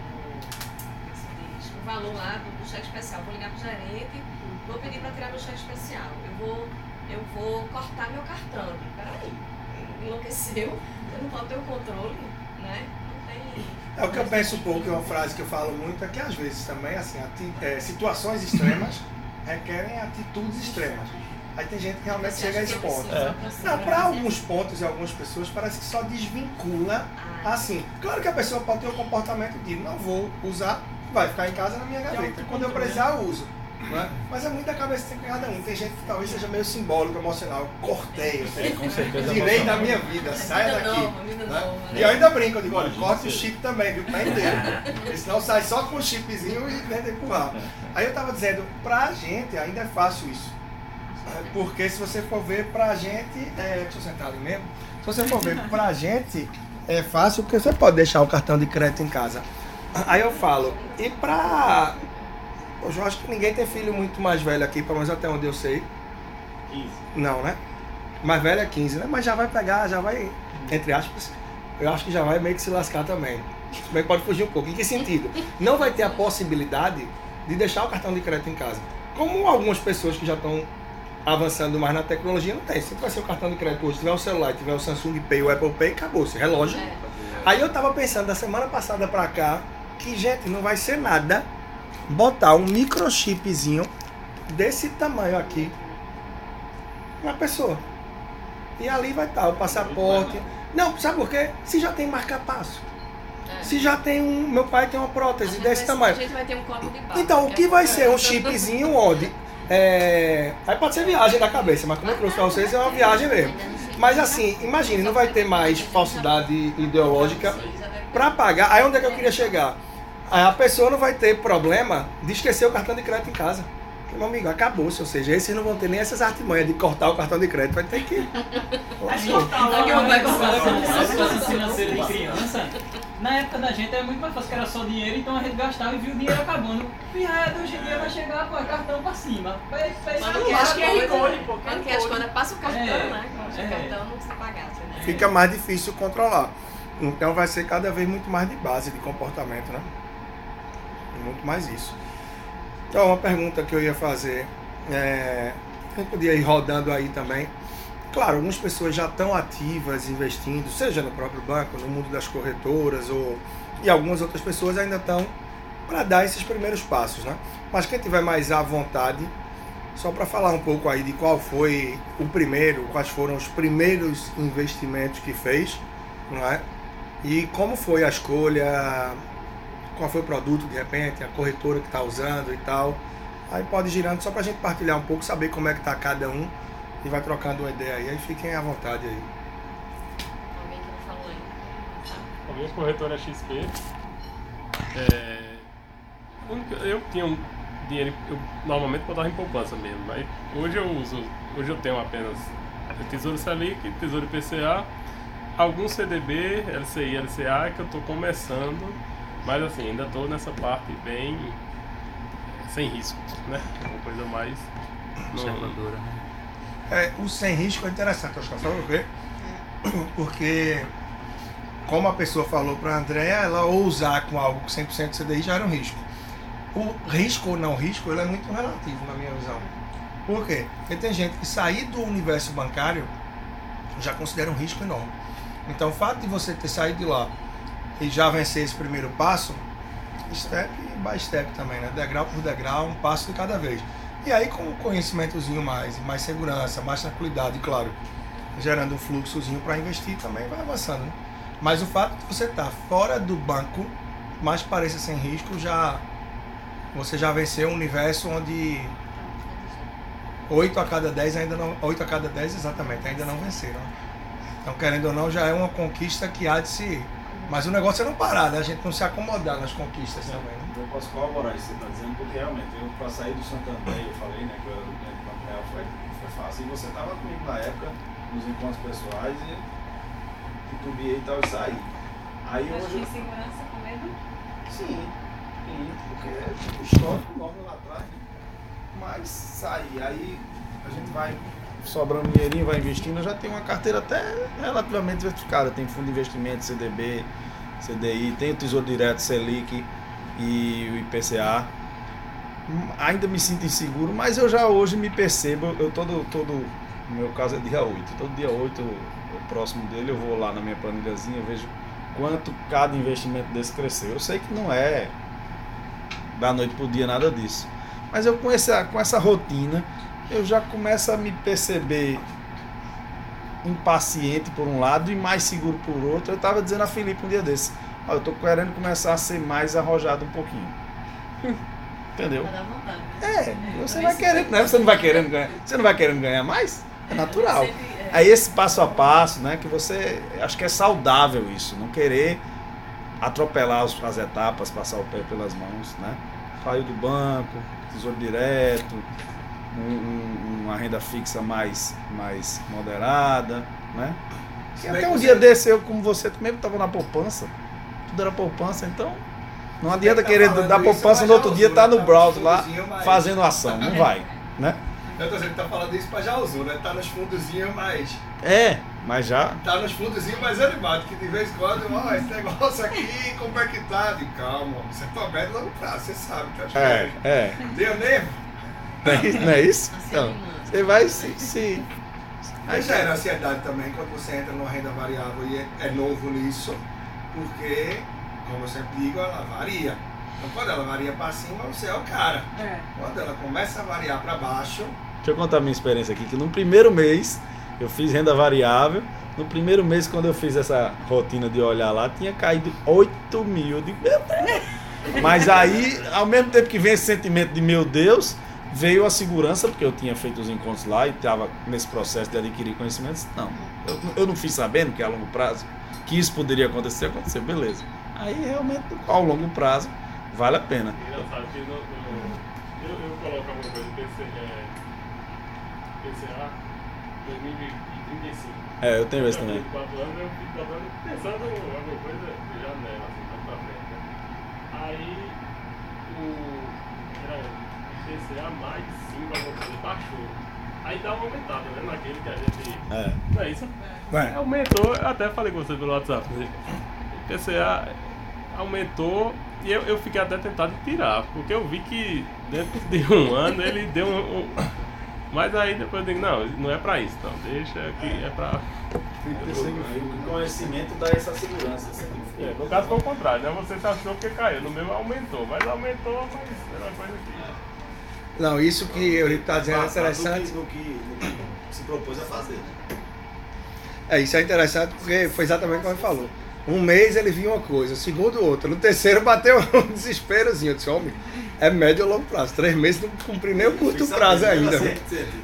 como é que se diz? o valor lá do, do cheque especial. Vou ligar pro gerente, vou pedir para tirar meu cheque especial. Eu vou, eu vou cortar meu cartão. Peraí, enlouqueceu, eu não posso ter o controle, né? É o que eu penso um pouco, é uma frase que eu falo muito, é que às vezes também, assim, é, situações extremas *laughs* requerem atitudes extremas. Aí tem gente que realmente Você chega a esse eu ponto. É. Não, para alguns pontos e algumas pessoas parece que só desvincula Ah, assim. Claro que a pessoa pode ter o comportamento de não vou usar, vai ficar em casa na minha gaveta. Quando eu precisar, eu uso. Não é? Mas é muito da cabeça de cada um. Tem gente que talvez seja meio simbólico, emocional. Cortei, eu tenho Com certeza. tirei da minha vida, saia daqui. nova, vida né? nova, E né? eu ainda brinco, eu digo, olha, corte o chip também, viu? Tá inteiro. Porque senão sai só com o chipzinho e vende empurrar. Aí eu tava dizendo, pra gente ainda é fácil isso. É, Porque se você for ver pra gente, é, deixa eu sentar ali mesmo. Se você for ver pra gente, é fácil porque você pode deixar o cartão de crédito em casa. Aí eu falo, e pra. Hoje eu acho que ninguém tem filho muito mais velho aqui, pelo menos até onde eu sei. Não, né? Mais velho é 15, né? Mas já vai pegar, já vai, entre aspas, eu acho que já vai meio que se lascar também. Também pode fugir um pouco. Em que sentido? Não vai ter a possibilidade de deixar o cartão de crédito em casa. Como algumas pessoas que já estão avançando mais na tecnologia, não tem. Se vai ser o cartão de crédito hoje, tiver o celular, tiver o Samsung Pay, o Apple Pay, acabou-se. Relógio. É. Aí eu tava pensando da semana passada pra cá que, gente, não vai ser nada botar um microchipzinho desse tamanho aqui na pessoa. E ali vai estar o passaporte. Não, sabe por quê? Se já tem marca-passo. Se já tem um. Meu pai tem uma prótese desse tamanho. Um de. Então, o é que vai ser um chipzinho onde? É... Aí pode ser viagem da cabeça, mas como eu trouxe pra vocês, é uma viagem mesmo. Mas assim, imagine, não vai ter mais falsidade ideológica pra pagar. Aí onde é que eu queria chegar? Aí a pessoa não vai ter problema de esquecer o cartão de crédito em casa. Porque, meu amigo, acabou-se. Ou seja, esses não vão ter nem essas artimanhas de cortar o cartão de crédito. Vai ter que. *laughs* Vai A situação financeira de criança, na época da gente era muito mais fácil, que era só dinheiro, então a gente gastava e viu o dinheiro acabando. E aí, hoje em dia vai chegar, pô, é cartão pra cima. Vai, vai Quando celular, quer as Acho que é Code, pô, quando QR quer as coisas, passa o cartão, É, né? Quando é. o cartão não precisa pagar. Né? Fica mais difícil controlar. Então vai ser cada vez muito mais de base de comportamento, né? Muito mais isso. Então, uma pergunta que eu ia fazer. É, gente podia ir rodando aí também. Claro, algumas pessoas já estão ativas investindo, seja no próprio banco, no mundo das corretoras, ou, e algumas outras pessoas ainda estão para dar esses primeiros passos, né? Mas quem tiver mais à vontade, só para falar um pouco aí de qual foi o primeiro, quais foram os primeiros investimentos que fez, não é? E como foi a escolha, qual foi o produto de repente, a corretora que está usando e tal. Aí pode ir girando só para a gente partilhar um pouco, saber como é que está cada um e vai trocando uma ideia aí. Aí fiquem à vontade aí. Alguém que não falou aí. Tá. A minha corretora é XP. É, única- eu tinha um dinheiro, eu normalmente botava em poupança mesmo, mas hoje eu uso, hoje eu tenho apenas Tesouro Selic, Tesouro IPCA, alguns CDB, LCI, LCA que eu estou começando, mas assim, ainda estou nessa parte bem é, sem risco, né? Uma coisa mais Conservadora, né? É, o sem risco é interessante, acho que sabe por quê? Porque, como a pessoa falou para a Andréia, ela ousar com algo com 100% de CDI já era um risco. O risco ou não risco, ele é muito relativo na minha visão. Por quê? Porque tem gente que sair do universo bancário já considera um risco enorme. Então, o fato de você ter saído de lá e já vencer esse primeiro passo, step by step também, né? Degrau por degrau, um passo de cada vez. E aí com um conhecimentozinho mais, mais segurança, mais tranquilidade, claro, gerando um fluxozinho para investir também vai avançando. Né? Mas o fato de você estar fora do banco, mais pareça sem risco, já você já venceu um universo onde 8 a cada 10 ainda não, 8 a cada 10 exatamente, ainda não venceram. Então, querendo ou não, já é uma conquista que há de se mas o negócio é não parar, né? A gente não se acomodar nas conquistas também, né? Eu posso corroborar isso que você está dizendo, porque realmente, eu para sair do Santander, eu falei, né, que eu era do do Banco Real, foi, foi fácil. E você estava comigo na época, nos encontros pessoais, e titubeei e tal, e saí. Aí Mas hoje. tinha segurança com medo? Sim, sim, porque é tipo histórico enorme lá atrás, né? Mas saí, aí a gente vai sobrando dinheirinho, vai investindo, eu já tenho uma carteira até relativamente diversificada. Tem fundo de investimento, CDB, CDI, tem o Tesouro Direto, Selic e o IPCA. Ainda me sinto inseguro, mas eu já hoje me percebo, eu todo, todo, no meu caso é dia 8, todo dia 8, eu- próximo dele, eu vou lá na minha planilhazinha, vejo quanto cada investimento desse cresceu. Eu sei que não é da noite pro dia nada disso. Mas eu com essa, com essa rotina, eu já começo a me perceber impaciente por um lado e mais seguro por outro. Eu estava dizendo a Felipe um dia desse, ó, eu tô querendo começar a ser mais arrojado um pouquinho. *laughs* Entendeu? Vontade. É, você vai querendo, né? Você não vai querendo ganhar. Você não vai querendo ganhar mais? É natural. Sempre, é. Aí esse passo a passo, né, que você acho que é saudável isso, não querer atropelar as etapas, passar o pé pelas mãos, né? Saiu do banco, tesouro direto, um- um- uma renda fixa mais, mais moderada, né? E até um dia desse eu, como você também estava na poupança, tudo era poupança, então não adianta tá querer dar poupança no outro dia tá né? no Tá browser lá mas- fazendo ação, não vai, né? Eu tô dizendo que tá falando isso, mas já usou, né? Tá nos fundozinhos mais. É, mas já Tá nos fundozinhos mais animados, que de vez em quando, ó, esse negócio aqui, como é que tá? De calma, você tá aberto longo prazo, você sabe, tá? É, é. Deu mesmo? Não é isso? Não é isso? Então, você vai se. se... Aí já era ansiedade também quando você entra numa renda variável e é, é novo nisso, porque, como eu sempre digo, ela varia. Então quando ela varia para cima, você é o cara. É. Quando ela começa a variar para baixo, Deixa eu contar a minha experiência aqui, que no primeiro mês eu fiz renda variável No primeiro mês, quando eu fiz essa rotina de olhar lá, tinha caído 8 mil. Deus. Mas aí, ao mesmo tempo que vem esse sentimento de meu Deus, veio a segurança, porque eu tinha feito os encontros lá e estava nesse processo de adquirir conhecimentos. Não, eu, eu não fiz sabendo que a longo prazo, que isso poderia acontecer, aconteceu, beleza. Aí realmente, ao longo prazo, vale a pena. Engraçado que no, no- eu, eu coloco alguma coisa, PC, é, PCA 2035. É, eu tenho esse também. Eu 24 anos, eu fico botando, pensando alguma coisa de janela, assim, mais pra frente. Né? Aí o. Era PCA mais 5, alguma coisa, baixou. Aí dá uma aumentada, né? Naquele que a gente. É. Não é isso? Vai. Aumentou, eu até falei com você pelo WhatsApp. né? O PCA aumentou e eu, eu fiquei até tentado de tirar, porque eu vi que dentro de um *laughs* ano ele deu um. um- *coughs* mas aí depois eu digo, não, não é pra isso, não, deixa que é pra. Frio. O conhecimento dá essa segurança. É, no caso foi o contrário, né? Você se achou que caiu, no meu aumentou, mas aumentou, mas era uma coisa que. Não, isso que o Eurico está dizendo é interessante. No que, no que se propôs a fazer. É, isso é interessante porque foi exatamente como ele falou. Um mês ele viu uma coisa, segundo outra. No terceiro bateu *laughs* um desesperozinho. Eu disse, homem, é médio ou longo prazo. Três meses não cumpri nem o curto prazo ainda.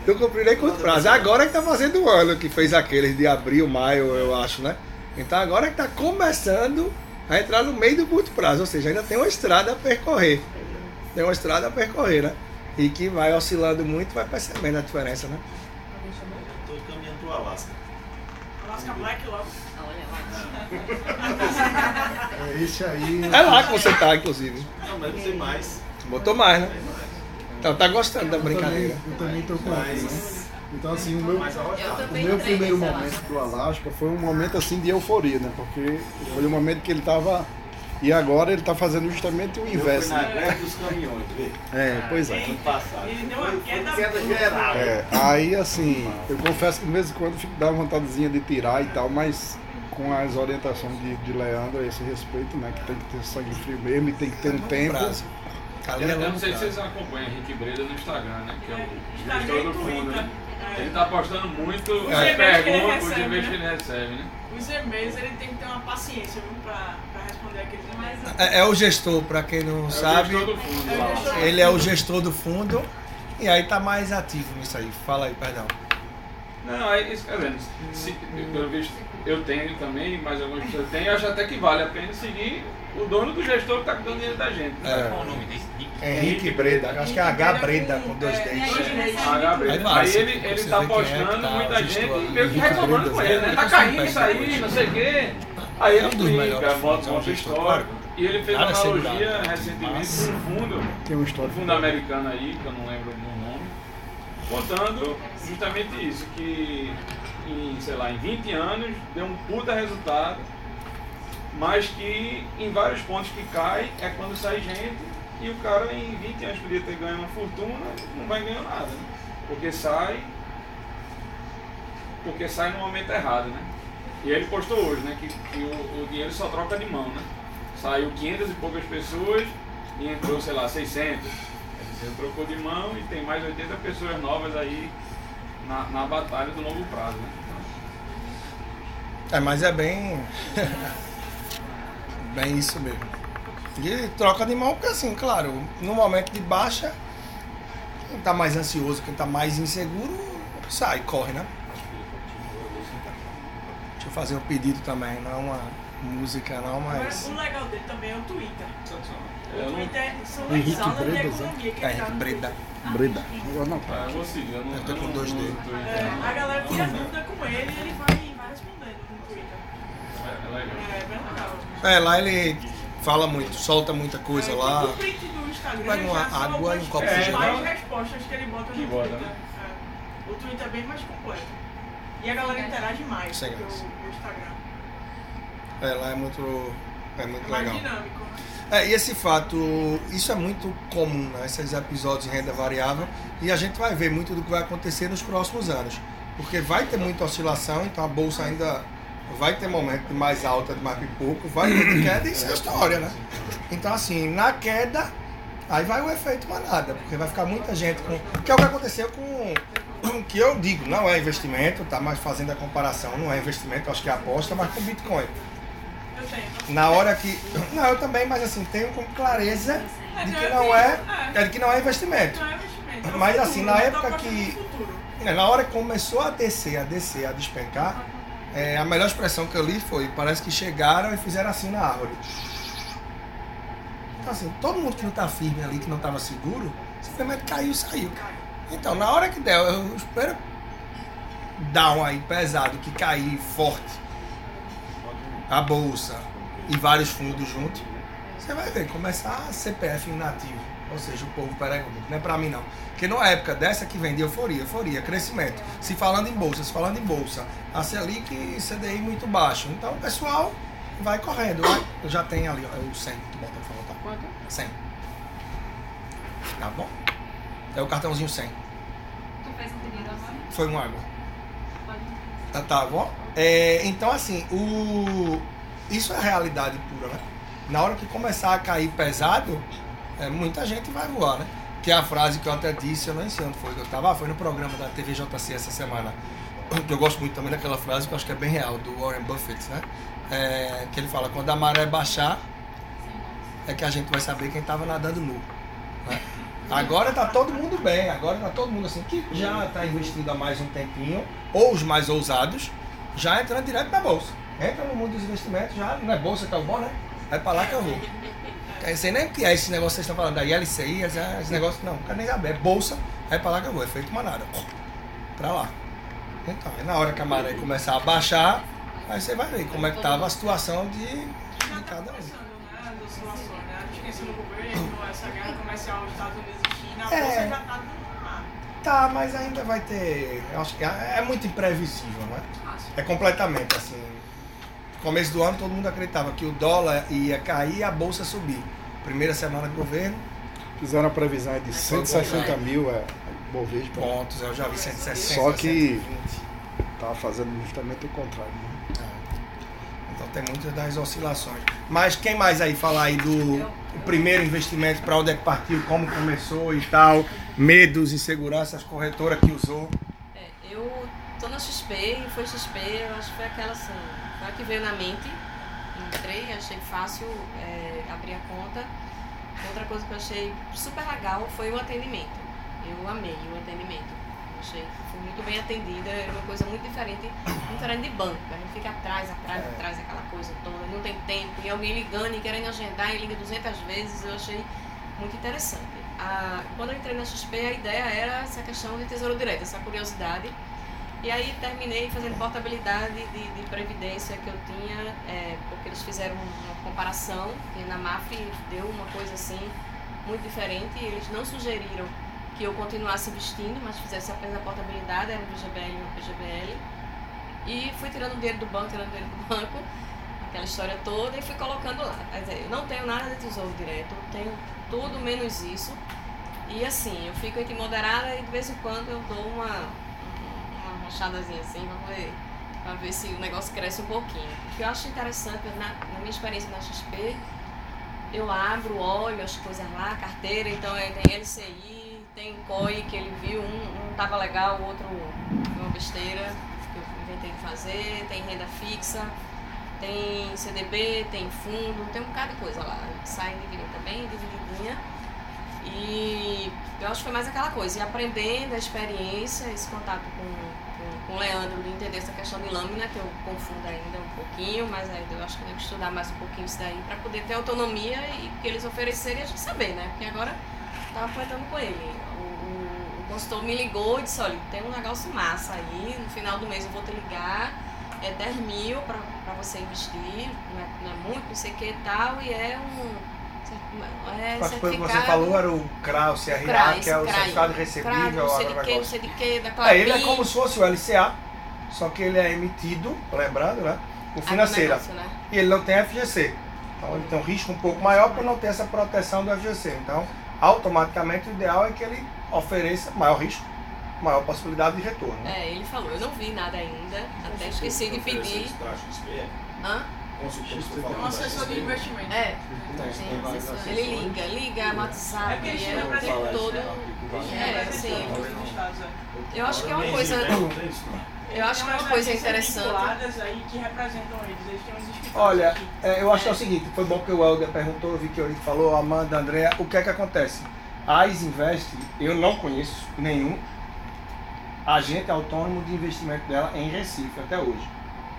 Não cumpri nem curto prazo. Agora que tá fazendo um ano que fez aqueles de abril, maio, eu acho, né? Então agora que tá começando a entrar no meio do curto prazo. Ou seja, ainda tem uma estrada a percorrer. Tem uma estrada a percorrer, né? E que vai oscilando muito, vai percebendo a diferença, né? Chamou? Estou caminhando para o Alasca. Alaska Black logo. Olha lá. É esse aí. É lá que você tá, inclusive. Não, mas não tem mais. Botou mais, né? Então tá gostando da Eu também, brincadeira. eu também tô com ele, né? Então assim, o meu, Mais Eu arrojado. o meu primeiro momento Alasca. do Alasca foi um momento assim de euforia, né? Porque foi o momento que ele tava. E agora ele tá fazendo justamente o inverso. na né? greve dos caminhões, vê? É, pois é. Ele deu uma queda, Queda geral. É, aí assim, eu confesso que de vez em quando fico- dá uma vontadezinha de tirar e tal, mas com as orientações de, de Leandro a esse respeito, né? Que tem que ter sangue frio mesmo e tem que ter um tempo. É Eu, não sei se vocês acompanham Henrique Breda no Instagram, né? Que é o gestor e do fundo, né? Ele tá postando muito Os as perguntas, os recebe, e-mails que né? ele recebe, né? Os e-mails ele tem que ter uma paciência viu, pra, pra responder aqueles e-mails. É, é o gestor, pra quem não É sabe. o gestor do fundo É. Ele é o gestor do fundo e aí tá mais ativo nisso aí. Fala aí, perdão. Não, é isso, quer dizer, se, pelo visto, eu tenho também, mas algumas pessoas têm, eu acho até que vale a pena seguir o dono do gestor que tá dando dinheiro da gente. É. Qual o nome desse? Henrique Breda, acho que é H Breda com dois É, e aí, Ah, Gabriel. Aí ele, ele tá quem é postando tá muita gente meio que reclamando Breda, com ele, né? né? Tá caindo isso aí, não sei o quê. Aí É ele explica, bota é um gestor, histórico. E ele fez uma analogia recentemente com um fundo, Tem um um histórico. fundo americano aí, que eu não lembro o nome, contando justamente isso, que em, sei lá, em 20 anos deu um puta resultado, mas que em vários pontos que cai é quando sai gente e o cara em 20 anos podia ter ganho uma fortuna, não vai ganhar nada, né? Porque sai. Porque sai no momento errado, né? E ele postou hoje, né? Que, que o, o dinheiro só troca de mão, né? Saiu 500 e poucas pessoas e entrou, sei lá, 600. Ele trocou de mão e tem mais 80 pessoas novas aí na, na batalha do longo prazo, né? É, mas é bem. *laughs* bem isso mesmo. E troca de mão, porque assim, claro, no momento de baixa, quem tá mais ansioso, quem tá mais inseguro, sai, corre, né? Deixa eu fazer um pedido também, não é uma música não, mas. O legal dele também é o Twitter. Eu O não, Twitter são Henrique aulas de Bredas, economia que É, dá no Breda. Breda. Agora não. ah, eu vou seguir, eu não, Eu tô eu com dois Twitter, É, a galera tira dúvida com ele e ele vai, vai respondendo no Twitter. É, é legal. É bem legal. É, lá ele fala muito, solta muita coisa É, lá. O print do Instagram Pega uma água e um copo de gelo. mais respostas que ele bota no bota, Twitter. né? É. O Twitter é bem mais completo. E a galera interage mais é que o, graça. o Instagram. É, lá é muito, é muito É mais legal. dinâmico, né? É, e esse fato, isso é muito comum, né? Esses episódios de renda variável. E a gente vai ver muito do que vai acontecer nos próximos anos. Porque vai ter muita oscilação, então a bolsa ainda vai ter momento de mais alta, de mais pipoco, vai ter de queda e isso é história, né? Então, assim, na queda, aí vai o efeito manada, porque vai ficar muita gente com. Que é o que aconteceu com não, que eu digo, não é investimento, tá? Mas fazendo a comparação, não é investimento, acho que é aposta, mas com Bitcoin. Eu tenho. Na hora que. Não, eu também, mas assim, tenho com clareza de que não é. é de que não é investimento. É é o Mas assim, na tô época apostando que-. É, Na hora que começou a descer, a descer, a despencar, é, a melhor expressão que eu li foi: parece que chegaram e fizeram assim na árvore. Então, assim, todo mundo que não tá firme ali, que não tava seguro, simplesmente caiu e saiu. Então, na hora que der, eu espero down aí pesado, que cair forte, a bolsa e vários fundos juntos, você vai ver começar a CPF inativo. Ou seja, o povo pergunta, não é pra mim não. Porque numa época dessa que vem de euforia, euforia, crescimento. Se falando em bolsa, se falando em bolsa, a Selic e CDI muito baixo. Então o pessoal vai correndo. Vai. Eu já tenho ali, ó, o 100. Tu bota, favor, tá? Quanto? 100. Tá bom? É o cartãozinho 100. Tu fez um pedido agora? Foi uma água. Pode. Tá, tá bom? É, então, assim, o... isso é realidade pura, né? Na hora que começar a cair pesado, é, muita gente vai voar, né? Que é a frase que eu até disse, eu não sei onde foi que eu tava, ah, foi no programa da TVJC essa semana. Que eu gosto muito também daquela frase, que eu acho que é bem real, do Warren Buffett, né? É, que ele fala, quando a maré baixar, é que a gente vai saber quem tava nadando nu. Né? Agora tá todo mundo bem, agora tá todo mundo assim, que já tá investindo há mais um tempinho, ou os mais ousados, já entrando direto na bolsa. Entra no mundo dos investimentos, já não é bolsa que é o bom, né? É pra lá que eu vou. Eu sei nem o que é esse negócio que vocês estão falando, da ILCI, esse, esse negócio, não, não quero nem saber. É bolsa, é pra lá que é feito manada. Pra lá. Então, aí na hora que a maré começar a baixar, aí você vai ver como é que tava a situação de, de cada um. É. tá uma. Mas ainda vai ter. Acho que é, é muito imprevisível, né? É completamente assim. No começo do ano todo mundo acreditava que o dólar ia cair e a bolsa subir. Primeira semana do governo, Fizeram a previsão aí de 160 mil é, Bovespa. pontos, eu já vi 160. Só que- 120. Tava fazendo justamente o contrário. né? Então tem muitas das oscilações. Mas quem mais aí falar aí do o primeiro investimento, para onde é que partiu, como começou e tal, medos, inseguranças, corretora que usou. É, eu tô na XP e foi XP, eu acho que foi aquela assim, a que veio na mente. Entrei, achei fácil é, abrir a conta. Outra coisa que eu achei super legal foi o atendimento. Eu amei o atendimento. Achei que fui muito bem atendida, era uma coisa muito diferente, muito diferente de banco. A gente fica atrás, atrás, É. atrás daquela coisa toda, não tem tempo, e alguém ligando e querendo agendar e liga 200 vezes, eu achei muito interessante. A, quando eu entrei na XP, a ideia era essa questão de tesouro direto, essa curiosidade. E aí terminei fazendo portabilidade de, de previdência que eu tinha, é, porque eles fizeram uma comparação, e na MAF deu uma coisa assim muito diferente, e eles não sugeriram que eu continuasse investindo, mas fizesse apenas a portabilidade, era um VGBL e um PGBL. E fui tirando dinheiro do banco, tirando dinheiro do banco, aquela história toda, e fui colocando lá. Quer dizer, eu não tenho nada de tesouro direto, tenho tudo menos isso. E assim, eu fico entre moderada e de vez em quando eu dou uma, uma rochadazinha assim, pra ver, pra ver se o negócio cresce um pouquinho. O que eu acho interessante, na, na minha experiência na XP, eu abro, olho as coisas lá, carteira, então é, tem LCI, tem COI que ele viu, um, um tava legal, o outro foi uma besteira que eu inventei de fazer, tem renda fixa, tem CDB, tem fundo, tem um bocado de coisa lá. Sai dividida também, divididinha. E eu acho que foi mais aquela coisa, e aprendendo a experiência, esse contato com, com, o Leandro, de entender essa questão de lâmina, que eu confundo ainda um pouquinho, mas aí eu acho que eu que estudar mais um pouquinho isso daí para poder ter autonomia e que eles oferecerem a gente saber, né? Porque agora eu tava comentando com ele. O, o, o consultor me ligou e disse, olha, tem um negócio massa aí, no final do mês eu vou te ligar, é 10 mil para você investir, não é, não é muito, não sei o que e tal, e é um. É Acho que foi o que você falou, era o CRA, o CRA, CRA, que é o esse certificado CRA, recebível. não sei o de que, não negócio. sei de que, da É, ele é como se fosse o LCA, só que ele é emitido, lembrando, né? Por financeira. Agronegócio, né? E ele não tem FGC. Então ele tem um risco um pouco maior por não ter essa proteção do FGC. Então, automaticamente o ideal é que ele ofereça maior risco, maior possibilidade de retorno. né? É, ele falou, eu não vi nada ainda, até esqueci de pedir. Hã? Que você É um assessor de investimento. É, Sim, assessores. ele liga, liga no WhatsApp, É porque é têm o tempo representantes, todo. né? É, assim, Nos estados, é. eu acho que é uma coisa. Eu acho que é uma coisa interessante. Olha, é, eu acho que é o seguinte, foi bom que o Helder perguntou, eu vi que o Eurico falou, a Amanda, a Andrea, o que é que acontece? A Isinvest, eu não conheço nenhum agente autônomo de investimento dela em Recife até hoje.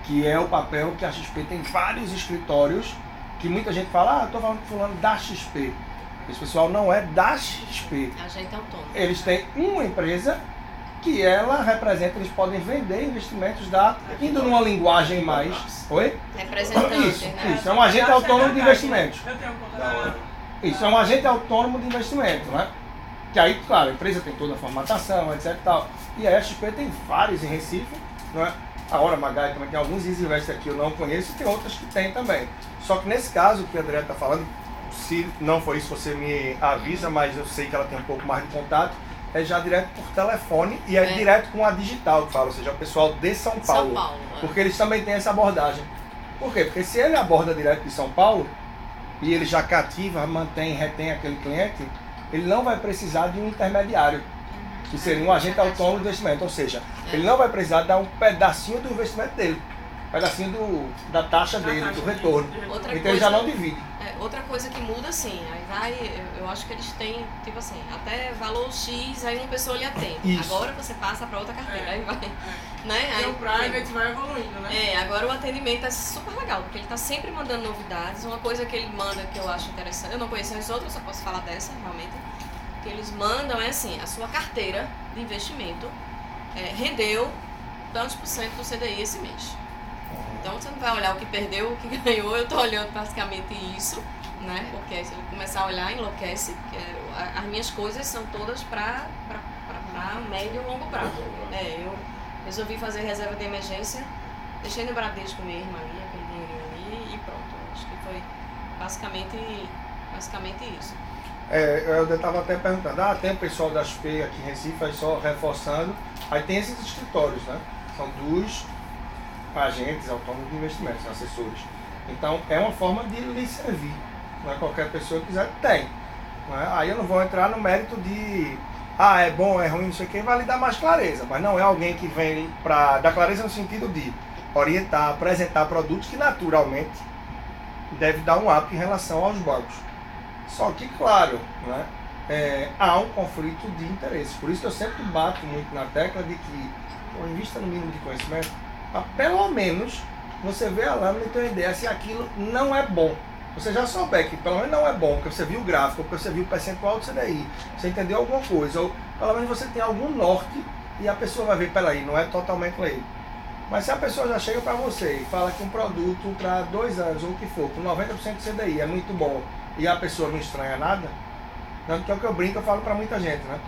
Que é o papel que a XP tem vários escritórios, que muita gente fala, ah, estou falando fulano da XP. Esse pessoal não é da XP. Agente autônomo. Eles têm uma empresa que ela representa, eles podem vender investimentos da. indo numa linguagem mais. Oi? Representante, Isso, né? isso. É um agente autônomo de investimentos. Eu tenho conta Da hora. na... Isso, é um agente autônomo de investimento, né? Que aí, claro, a empresa tem toda a formatação, etc e tal. E a XP tem vários em Recife, não é? A Hora Magai também tem alguns Easy Invest aqui, eu não conheço, e tem outras que tem também. Só que nesse caso que a André está falando, se não for isso, você me avisa, mas eu sei que ela tem um pouco mais de contato, é já direto por telefone e é, É. direto com a digital que fala, ou seja, o pessoal de São Paulo. São Paulo. é. Porque eles também têm essa abordagem. Por quê? Porque se ele aborda direto de São Paulo e ele já cativa, mantém, retém aquele cliente, ele não vai precisar de um intermediário, que seria um agente autônomo de investimento. Ou seja, ele não vai precisar dar um pedacinho do investimento dele, um pedacinho do, da taxa Da dele, taxa do retorno. Outra Então ele já não divide. É, outra coisa que muda, assim, aí vai, eu, acho que eles têm, tipo assim, até valor X, aí uma pessoa lhe atende. Isso. Agora você passa para outra carteira, É. aí vai, É. né? Aí Aí, o private vai evoluindo, né? É, agora o atendimento é super legal, porque ele tá sempre mandando novidades. Uma coisa que ele manda que eu acho interessante, eu não conheço as outras, só posso falar dessa, realmente. Que eles mandam é assim, a sua carteira de investimento é, rendeu tantos por cento do CDI esse mês. Então você não vai olhar o que perdeu, o que *laughs* ganhou, eu tô olhando basicamente isso, né? Porque se eu começar a olhar, enlouquece. a- as minhas coisas são todas para médio e longo prazo. É, eu resolvi fazer reserva de emergência, deixei no Bradesco mesmo ali, aquele dinheirinho ali e pronto. Acho que foi basicamente, basicamente isso. É, eu estava até perguntando, ah, tem o pessoal da XP aqui em Recife, aí só reforçando. Aí tem esses escritórios, né? São dos agentes autônomos de investimentos, assessores. Então é uma forma de lhe servir. Não é qualquer pessoa que quiser, tem. É? Aí eu não vou entrar no mérito de ah, é bom, é ruim, não sei o que, vai lhe dar mais clareza. Mas não é alguém que vem para dar clareza no sentido de orientar, apresentar produtos que naturalmente deve dar um up em relação aos bancos. Só que, claro, né, é, há um conflito de interesses. Por isso que eu sempre bato muito na tecla de que, pô, invista no mínimo de conhecimento, para pelo menos você vê a lâmina e ter uma ideia se aquilo não é bom. Você já souber que pelo menos não é bom, porque você viu o gráfico, porque você viu o percentual do CDI, você entendeu alguma coisa, ou pelo menos você tem algum norte e a pessoa vai ver, peraí, não é totalmente lei. Mas se a pessoa já chega para você e fala que um produto para dois anos ou o que for, com 90% de CDI é muito bom e a pessoa não estranha nada, tanto que é o que eu brinco, eu falo para muita gente, né?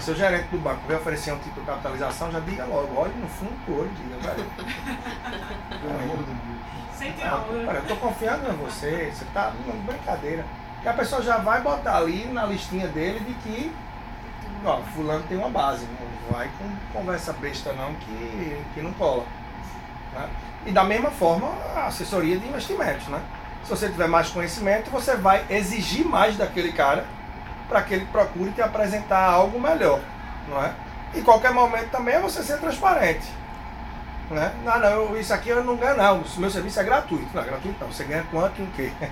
Se o gerente do banco vier oferecer um tipo de capitalização, já diga logo, olhe no fundo do olho, diga, velho. Pelo amor de Deus. Sem ter Ah, onda. cara, eu tô confiando em você, você tá não, brincadeira. E a pessoa já vai botar ali na listinha dele de que, ó, fulano tem uma base, não vai com conversa besta não que, que não cola. né? E da mesma forma a assessoria de investimentos, né? Se você tiver mais conhecimento, você vai exigir mais daquele cara para que ele procure te apresentar algo melhor, não é? E qualquer momento também é você ser transparente. Né? Não, não, eu- isso aqui eu não ganho não, o meu serviço é gratuito. Não, é gratuito não, você ganha quanto e o quê? *laughs*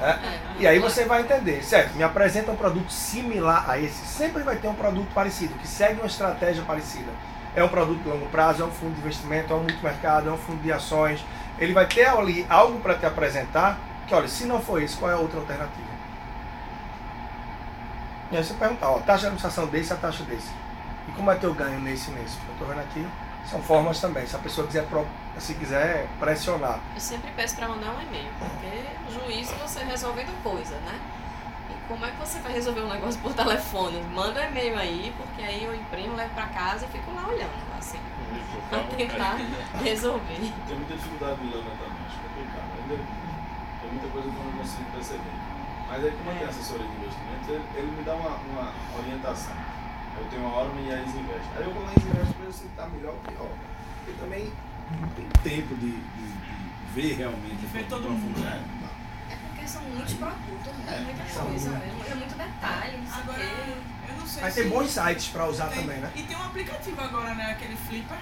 É? E aí você vai entender, certo? Me apresenta um produto similar a esse. Sempre vai ter um produto parecido, que segue uma estratégia parecida. É um produto de longo prazo, é um fundo de investimento, é um multimercado, é um fundo de ações. Ele vai ter ali algo para te apresentar que, olha, se não for isso, qual é a outra alternativa? E aí você perguntar, ó, taxa de administração desse, a taxa desse. E como é teu ganho nesse e nesse? Eu tô vendo aqui, são formas também. Se a pessoa quiser, se quiser pressionar. Eu sempre peço para mandar um e-mail, porque juiz você resolvendo coisa, né? E como é que você vai resolver um negócio por telefone? Manda um e-mail aí, porque aí eu imprimo, levo para casa e fico lá olhando, assim, pra tentar resolver. Tem muita dificuldade de também, acho complicado. Ainda tem muita coisa que eu não consigo perceber. Mas aí, como eu tenho assessoria de investimentos, ele, ele me dá uma, uma orientação. Eu tenho a Orma e a Isinvest. Aí eu vou lá em Isinvest para ver se está melhor ou pior. Porque também não tem tempo de, de- de ver realmente. Ver todo mundo, profundidade. É são muitos produtos, né? muita coisa, muitos. é muito detalhe, não sei Agora, quê. eu não sei Mas se... tem bons sites pra usar tem- também, né? E tem um aplicativo agora, né? Aquele Flipper.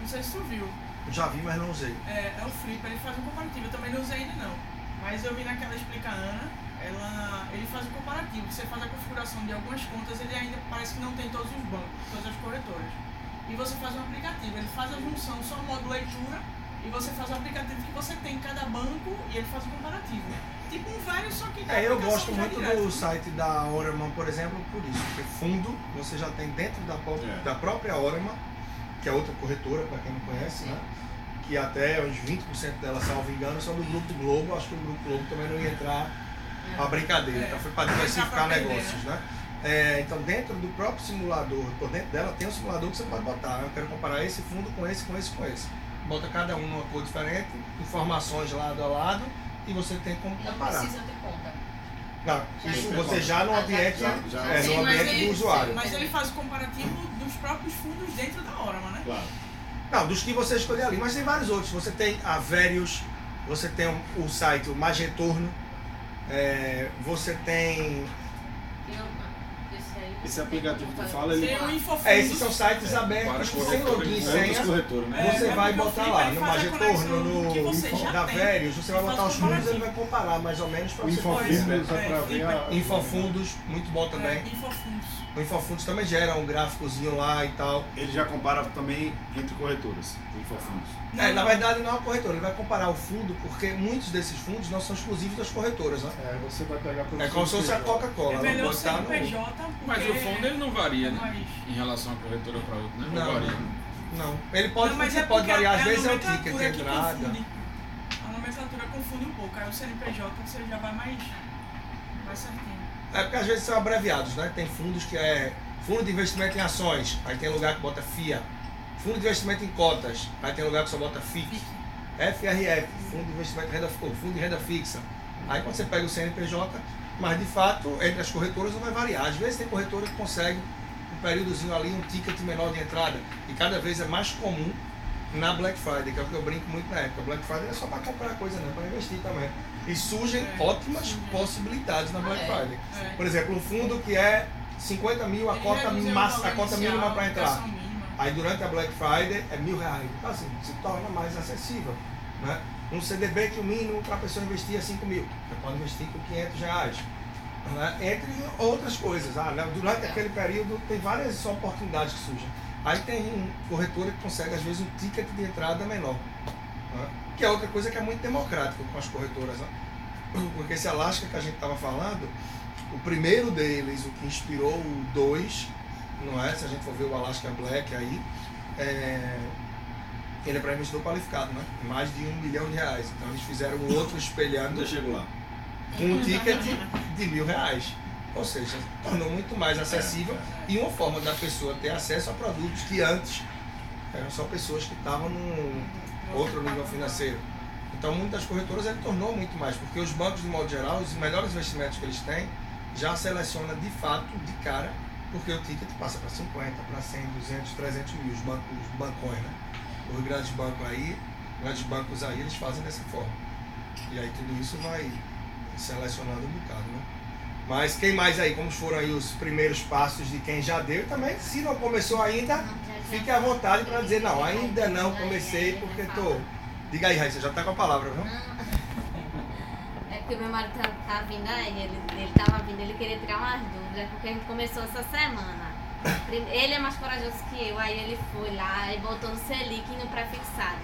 Não sei se tu viu. Já vi, mas não usei. É, é o Flipper, ele faz um comparativo. Eu também não usei ele não. Mas eu vi naquela Explica Ana, ela, ele faz um comparativo. Você faz a configuração de algumas contas, ele ainda parece que não tem todos os bancos, todas as corretoras. E você faz um aplicativo, ele faz a junção só modo leitura e você faz o aplicativo que você tem em cada banco e ele faz o comparativo. Tipo um velho, só que com É, eu gosto muito direto. do site da Oraman, por exemplo, por isso. Porque fundo você já tem dentro da, pró- É. da própria Oraman, que é outra corretora, para quem não conhece, né? Que até uns 20% dela, salvo engano, são do Grupo Globo. Acho que o Grupo Globo também não ia entrar uma brincadeira. É. Então foi para diversificar pra negócios, né? É, então dentro do próprio simulador, por dentro dela tem um simulador que você pode botar. Eu quero comparar esse fundo com esse, com esse, com esse. Bota cada um numa cor diferente, informações lado a lado, e você tem como Não comparar. precisa ter conta. Não, isso você já no ambiente, já- já- é, no ambiente ele- do usuário. Mas ele faz o comparativo dos próprios fundos dentro da Orama, né? Claro. Não, dos que você escolher ali, mas tem vários outros. Você tem a Verius, você tem o, site o Magetorno, é, você tem. Eu- esse aplicativo que tu fala, ele-. É, esses são sites Para abertos, sem corretores, login e senha. corretoras, né? Você É, vai botar lá no Magetorno, no Info- da. Verius, você vai E botar os fundos, comparativo. ele vai comparar mais ou menos para você Infofundos é pra ver a. Infofundos, muito bom também. É, Infofundos. O Infofundos também gera um gráficozinho lá e tal. Ele já compara também entre corretoras, o Infofundos. É, na verdade não é uma corretora, ele vai comparar o fundo, porque muitos desses fundos não são exclusivos das corretoras, né? É, você vai pegar pelo É como se fosse a. Coca-Cola. É ela melhor ser no- PJ Mas o fundo ele não varia, né? Em relação a corretora para outra, né? Não, Não, varia. não. Ele pode, Não, você é pode variar, às vezes é o ticket de entrada. confunde. A nomenclatura confunde um pouco. Aí o CNPJ você já vai mais, mais certinho. É porque às vezes são abreviados, né? Tem fundos que é fundo de investimento em ações, aí tem lugar que bota FIA. Fundo de investimento em cotas, aí tem lugar que só bota FIC. FRF, fundo de investimento em renda, fundo de renda fixa. Aí quando você pega o CNPJ, mas de fato, entre as corretoras não vai variar. Às vezes tem corretora que consegue um períodozinho ali, um ticket menor de entrada. E cada vez é mais comum na Black Friday, que é o que eu brinco muito na época. Black Friday não é só para comprar coisa, não, é para investir também. E surgem É, ótimas possibilidades na Black É. Friday. É. Por exemplo, um fundo que é 50 mil, a cota, massa, a cota mínima para entrar. Aí durante a Black Friday é mil reais. Então assim, se torna mais acessível. Né? Um CDB que o mínimo para a pessoa investir é 5 mil. Você pode investir com 500 reais. Né? Entre outras coisas. Ah, né? Durante aquele período tem várias oportunidades que surgem. Aí tem um corretora que consegue às vezes um ticket de entrada menor. né? Que é outra coisa que é muito democrática com as corretoras. Né? Porque esse Alaska que a gente estava falando, o primeiro deles, o que inspirou o 2, não é? Se a gente for ver o Alaska Black aí, é, ele é para investidor qualificado, né? Mais de um milhão de reais. Então eles fizeram um outro espelhando eu chego lá. com um ticket de mil reais. Ou seja, tornou muito mais acessível e uma forma da pessoa ter acesso a produtos que antes eram só pessoas que estavam num outro nível financeiro. Então muitas corretoras ele tornou muito mais, porque os bancos de modo geral, os melhores investimentos que eles têm, já seleciona de fato, de cara, porque o ticket passa para 50, para 100, 200, 300 mil, os bancos, os bancões, né? Os grandes bancos aí, grandes bancos aí, eles fazem dessa forma. E aí tudo isso vai selecionando um bocado, né? Mas quem mais aí, como foram aí os primeiros passos de quem já deu e também, se não começou ainda, fique à vontade para dizer, não, ainda não comecei porque tô. Diga aí, Raíssa, já tá com a palavra, viu? *laughs* É porque meu marido tá, tá vindo aí, ele, ele tava vindo, ele queria tirar umas dúvidas, porque a gente começou essa semana. Ele é mais corajoso que eu, aí ele foi lá e botou no Selic e no pré-fixado.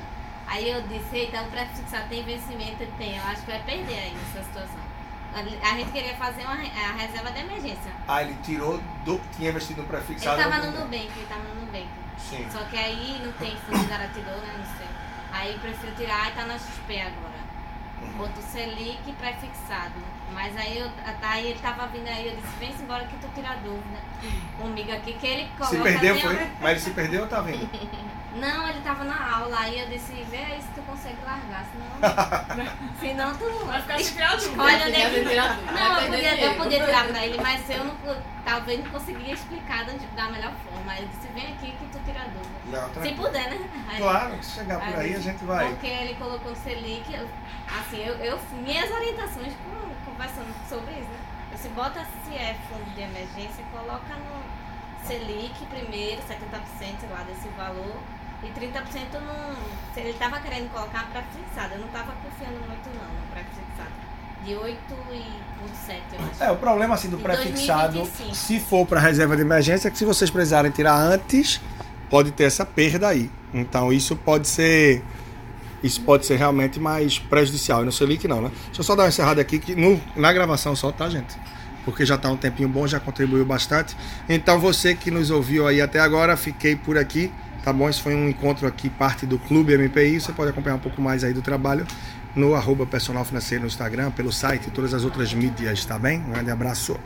Aí eu disse, eita, o pré-fixado tem vencimento? Tem, eu acho que vai perder aí nessa situação. A, a gente queria fazer uma, a reserva de emergência. Ah, ele tirou do que tinha investido no Ele prefixado. tava no Nubank, ele tava no Nubank. Sim. Só que aí não tem fundo garantidor, né? Não sei. Aí prefiro tirar e tá na XP agora. Boto Selic pré-fixado. Mas aí, eu, tá, aí ele tava vindo aí, eu disse, vem embora que tu tira dúvida comigo aqui, que ele coloca Se perdeu, foi? a- Mas ele se perdeu ou tá vindo? *laughs* Não, ele tava na aula, aí eu disse, vê aí se tu consegue largar, senão. *laughs* senão tu. Vai ficar sem tirar dúvida. Escolhe onde é. Não, eu podia, eu podia tirar pra ele, mas eu não, talvez não conseguia explicar da, melhor forma. Aí eu disse, vem aqui que tu tira a dúvida. Não, Se puder, né? Aí- Claro, se chegar por aí a gente vai. Porque ele colocou no Selic, assim, eu, eu minhas orientações conversando sobre isso, né? Eu se bota se é fundo de emergência, coloca no Selic primeiro, 70% sei lá, desse valor, e 30% no. Se ele estava querendo colocar para fixado, eu não estava confiando muito não no pré-fixado. De 8,7 eu acho. É, o problema assim do pré-fixado, 2025. se for para reserva de emergência, é que se vocês precisarem tirar antes, pode ter essa perda aí. Então isso pode ser isso pode ser realmente mais prejudicial. E no Selic não, né? Deixa eu só dar uma encerrada aqui que no, na gravação só, tá, gente? Porque já tá um tempinho bom, já contribuiu bastante. Então você que nos ouviu aí até agora, fiquei por aqui, tá bom? Esse foi um encontro aqui, parte do Clube MPI. Você pode acompanhar um pouco mais aí do trabalho no arroba personal financeiro no Instagram, pelo site e todas as outras mídias, tá bem? Um grande abraço.